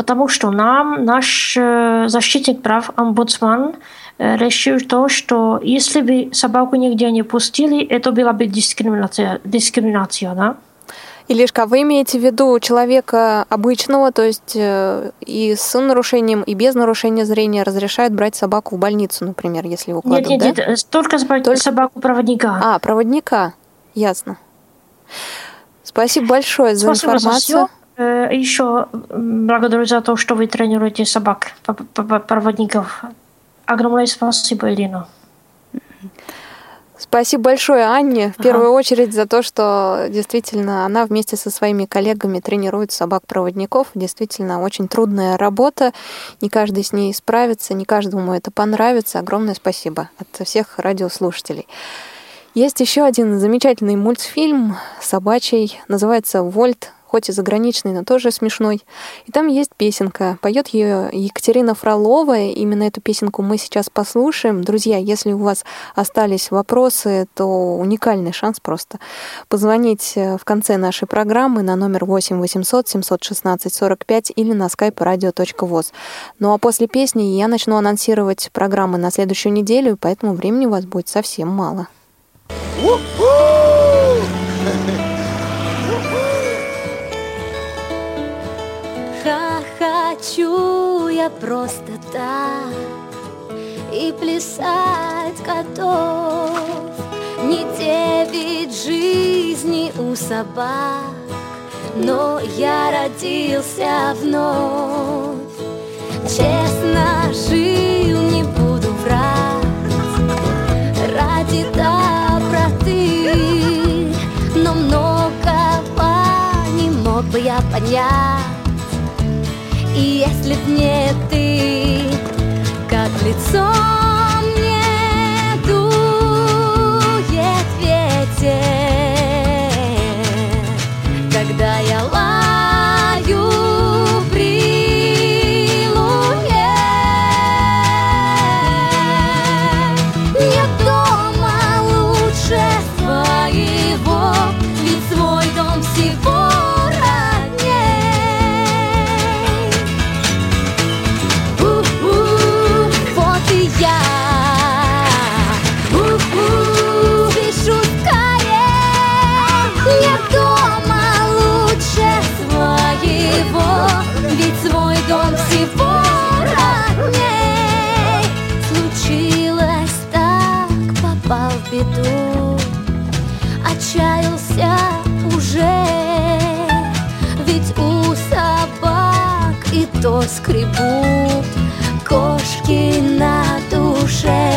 потому что нам наш э, защитник прав, омбудсман, э, решил то, что если бы собаку нигде не пустили, это была бы дискриминация, дискриминация да? Илишка, вы имеете в виду человека обычного, то есть э, и с нарушением, и без нарушения зрения разрешают брать собаку в больницу, например, если его кладут, Нет, нет, да? нет, только, только собаку-проводника. А, проводника, ясно. Спасибо большое за Спасибо информацию. За все. Еще благодарю за то, что вы тренируете собак, проводников. Огромное спасибо, Ирина. Спасибо большое Анне, в первую ага. очередь, за то, что действительно она вместе со своими коллегами тренирует собак-проводников. Действительно, очень трудная работа. Не каждый с ней справится, не каждому это понравится. Огромное спасибо от всех радиослушателей. Есть еще один замечательный мультфильм собачий, называется «Вольт хоть и заграничный, но тоже смешной. И там есть песенка. Поет ее Екатерина Фролова. Именно эту песенку мы сейчас послушаем. Друзья, если у вас остались вопросы, то уникальный шанс просто позвонить э, в конце нашей программы на номер 8 800 716 45 или на skype radio.voz. Ну а после песни я начну анонсировать программы на следующую неделю, поэтому времени у вас будет совсем мало. хочу я просто так И плясать готов. Не девять жизней у собак Но я родился вновь. Честно жил, не буду врать Ради доброты. Но многого не мог бы я понять и если б не ты, как лицо скребут Кошки на душе.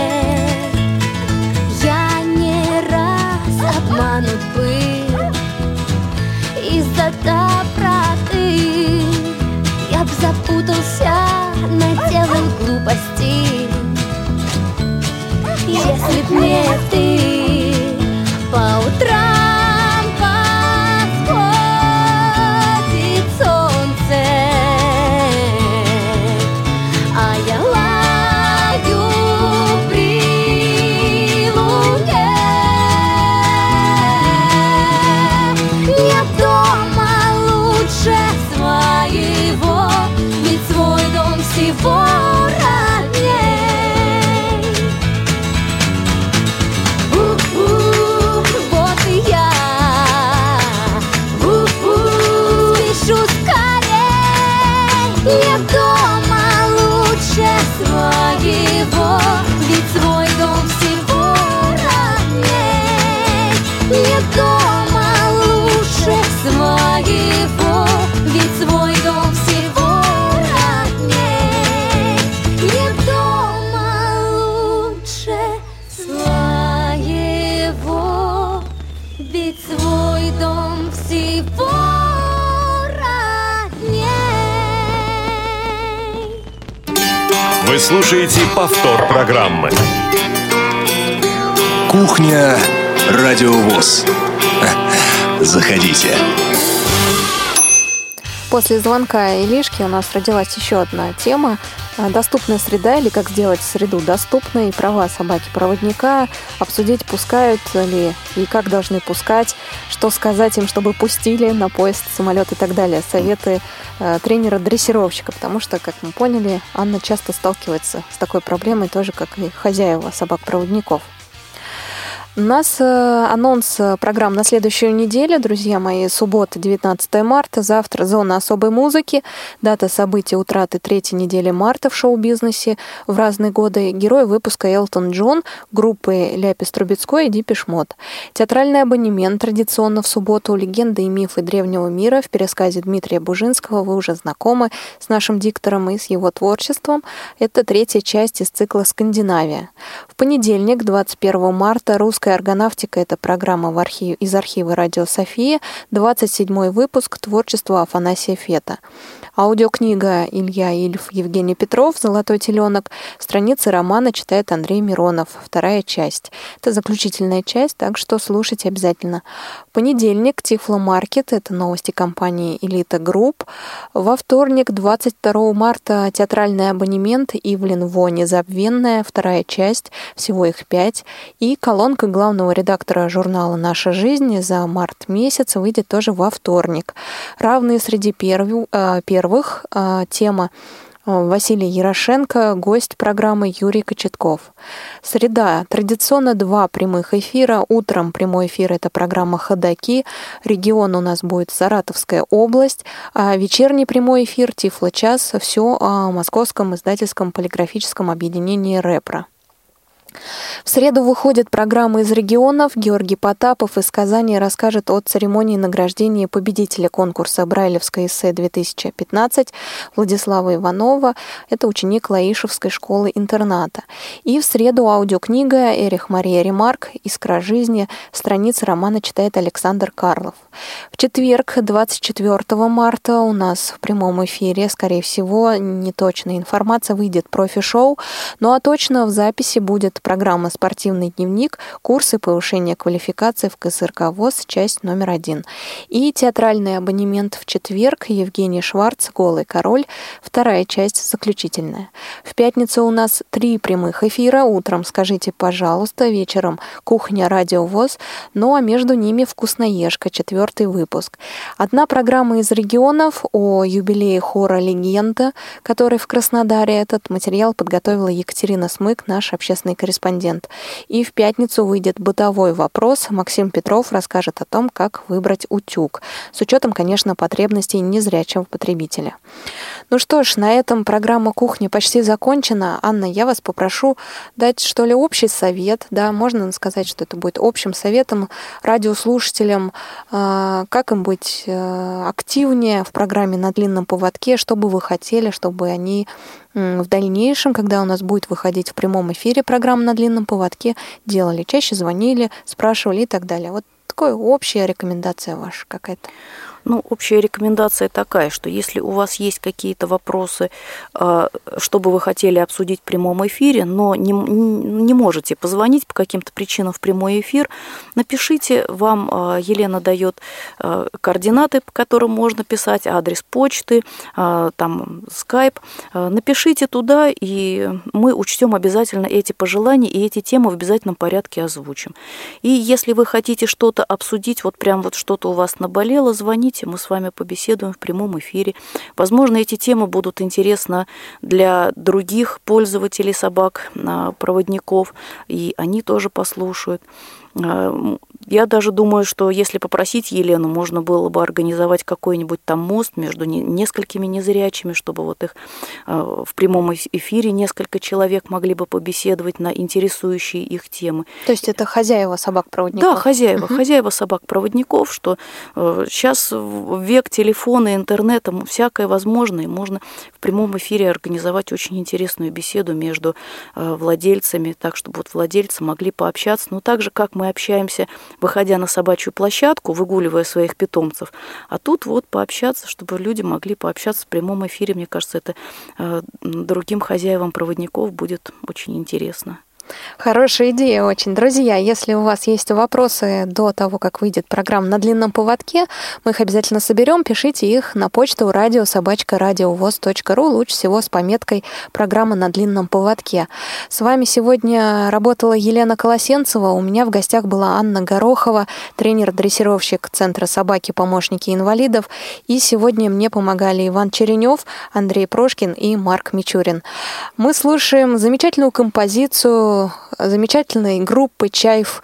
Я не раз обманут был Из-за доброты я б запутался, наделал глупостей Если б не ты слушаете повтор программы. Кухня Радиовоз. Заходите. После звонка Илишки у нас родилась еще одна тема. А, Доступная среда или как сделать среду доступной, права собаки-проводника, обсудить, пускают ли и как должны пускать, что сказать им, чтобы пустили на поезд, самолет и так далее. Советы э, тренера-дрессировщика, потому что, как мы поняли, Анна часто сталкивается с такой проблемой, тоже как и хозяева собак-проводников. У нас э, анонс э, программ на следующую неделю, друзья мои. Суббота, 19 марта. Завтра зона особой музыки. Дата события утраты третьей недели марта в шоу-бизнесе в разные годы. Герой выпуска Элтон Джон, группы Ляпис Трубецкой и Дипиш Мод. Театральный абонемент традиционно в субботу «Легенды и мифы древнего мира» в пересказе Дмитрия Бужинского. Вы уже знакомы с нашим диктором и с его творчеством. Это третья часть из цикла «Скандинавия». В понедельник, 21 марта, русская органавтика – это программа в архив, из архива «Радио София», 27 выпуск творчества Афанасия Фета. Аудиокнига Илья Ильф, Евгений Петров, «Золотой теленок». Страницы романа читает Андрей Миронов, вторая часть. Это заключительная часть, так что слушайте обязательно. Понедельник, Тифло Маркет, это новости компании Элита Групп. Во вторник, 22 марта, театральный абонемент Ивлин Во «Незабвенная», вторая часть, всего их пять. И колонка главного редактора журнала «Наша жизнь» за март месяц выйдет тоже во вторник. Равные среди перв... первых а, тема Василий Ярошенко, гость программы Юрий Кочетков. Среда. Традиционно два прямых эфира. Утром прямой эфир – это программа «Ходоки». Регион у нас будет Саратовская область. А вечерний прямой эфир «Тифло-час» – все о Московском издательском полиграфическом объединении «Репро». В среду выходит программа из регионов. Георгий Потапов из Казани расскажет о церемонии награждения победителя конкурса «Брайлевское эссе-2015» Владислава Иванова. Это ученик Лаишевской школы-интерната. И в среду аудиокнига «Эрих Мария Ремарк. Искра жизни». Страницы романа читает Александр Карлов. В четверг, 24 марта, у нас в прямом эфире, скорее всего, неточная информация, выйдет профи-шоу. Ну а точно в записи будет программа «Спортивный дневник. Курсы повышения квалификации в КСРК ВОЗ. Часть номер один». И театральный абонемент в четверг Евгений Шварц «Голый король». Вторая часть заключительная. В пятницу у нас три прямых эфира. Утром «Скажите, пожалуйста», вечером «Кухня. Радио ВОЗ». Ну а между ними «Вкусноежка», четвертый выпуск. Одна программа из регионов о юбилее хора «Легенда», который в Краснодаре. Этот материал подготовила Екатерина Смык, наш общественный корреспондент корреспондент. И в пятницу выйдет бытовой вопрос. Максим Петров расскажет о том, как выбрать утюг. С учетом, конечно, потребностей незрячего потребителя. Ну что ж, на этом программа «Кухня» почти закончена. Анна, я вас попрошу дать, что ли, общий совет. Да, можно сказать, что это будет общим советом радиослушателям, а, как им быть э, активнее в программе «На длинном поводке», что бы вы хотели, чтобы они в дальнейшем, когда у нас будет выходить в прямом эфире программа на длинном поводке, делали, чаще звонили, спрашивали и так далее. Вот такая общая рекомендация ваша какая-то. Ну, общая рекомендация такая, что если у вас есть какие-то вопросы, а, что бы вы хотели обсудить в прямом эфире, но не, не можете позвонить по каким-то причинам в прямой эфир, напишите, вам а, Елена дает а, координаты, по которым можно писать, адрес почты, там скайп. Напишите туда, и мы учтем обязательно эти пожелания и эти темы в обязательном порядке озвучим. И если вы хотите что-то обсудить, вот прям вот что-то у вас наболело, звоните звоните, мы с вами побеседуем в прямом эфире. Возможно, эти темы будут интересны для других пользователей собак, а, и они тоже послушают. Я даже думаю, что если попросить Елену, можно было бы организовать какой-нибудь там мост между несколькими незрячими, чтобы вот их а, в прямом эфире несколько человек могли бы побеседовать на интересующие их темы. То есть это хозяева собак-проводников? Да, хозяева, угу. хозяева собак-проводников, что сейчас э, век телефона, интернета, всякое возможно, и можно в прямом эфире организовать очень интересную беседу между э, владельцами, так чтобы вот владельцы могли пообщаться, но так же, как мы общаемся выходя на собачью площадку, выгуливая своих питомцев. А тут вот пообщаться, чтобы люди могли пообщаться в прямом эфире. Мне кажется, это э, другим хозяевам проводников будет очень интересно. Хорошая идея очень. Друзья, если у вас есть вопросы до того, как выйдет программа на длинном поводке, мы их обязательно соберем. Пишите их на почту радиособачка.радиовоз.ру, лучше всего с пометкой «Программа на длинном поводке». С вами сегодня работала Елена Колосенцева. У меня в гостях была Анна Горохова, тренер-дрессировщик Центра собаки помощники инвалидов. И сегодня мне помогали Иван Черенев, Андрей Прошкин и Марк Мичурин. Мы слушаем замечательную композицию замечательной группы «Чайф».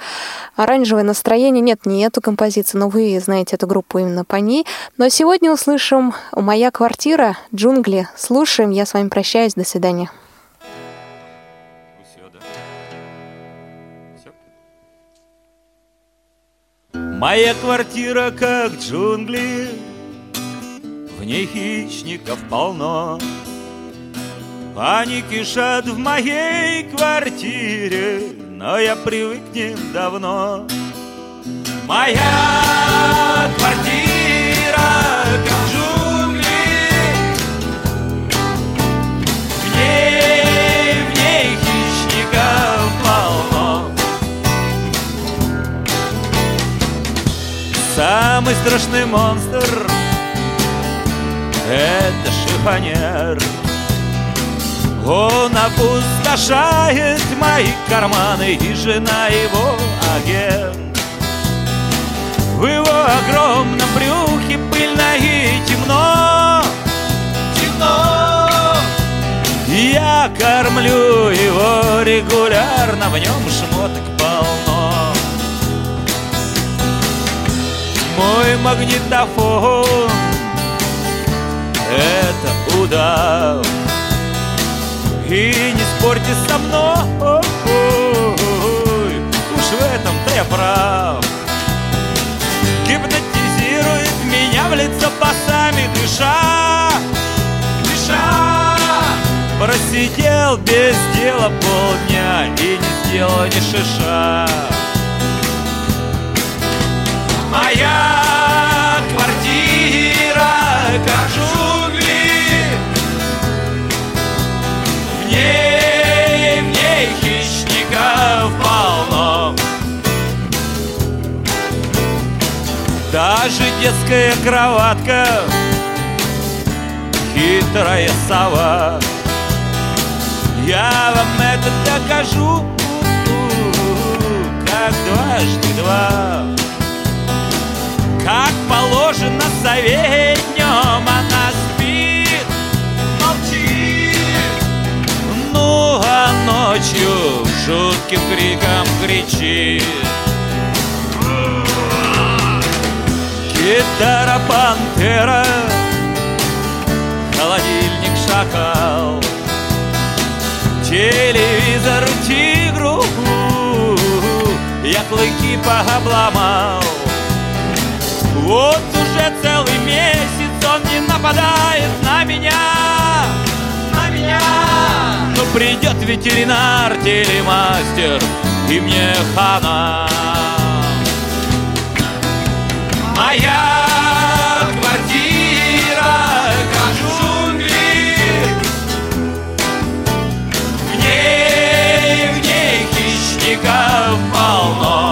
«Оранжевое настроение». Нет, не эту композицию, но вы знаете эту группу именно по ней. Но сегодня услышим «Моя квартира», «Джунгли». Слушаем. Я с вами прощаюсь. До свидания. Моя квартира как джунгли, В ней хищников полно. Они кишат в моей квартире, но я привык к ним давно. Моя квартира, как джунгли, в ней, в ней хищников полно. Самый страшный монстр — это шифонер — он опустошает мои карманы И жена его агент. В его огромном брюхе пыльно и темно. Темно. Я кормлю его регулярно, в нем шмоток полно. Мой магнитофон — это удав И не спорьте со мной, уж в этом-то я прав. Гипнотизирует меня в лицо басами дыша Дыша. Просидел без дела полдня И не сделал ни шиша. Моя Даже детская кроватка. Хитрая сова. Я вам это докажу. Как дважды два. Как положено сове днем Она спит, молчит. Ну а ночью жутким криком кричит Гитара пантера Холодильник шакал. Телевизор тигру Я клыки пообломал. Вот уже целый месяц он не нападает на меня. На меня. Но придет ветеринар, телемастер И мне хана Моя квартира, как джунгли В ней, в ней хищников полно.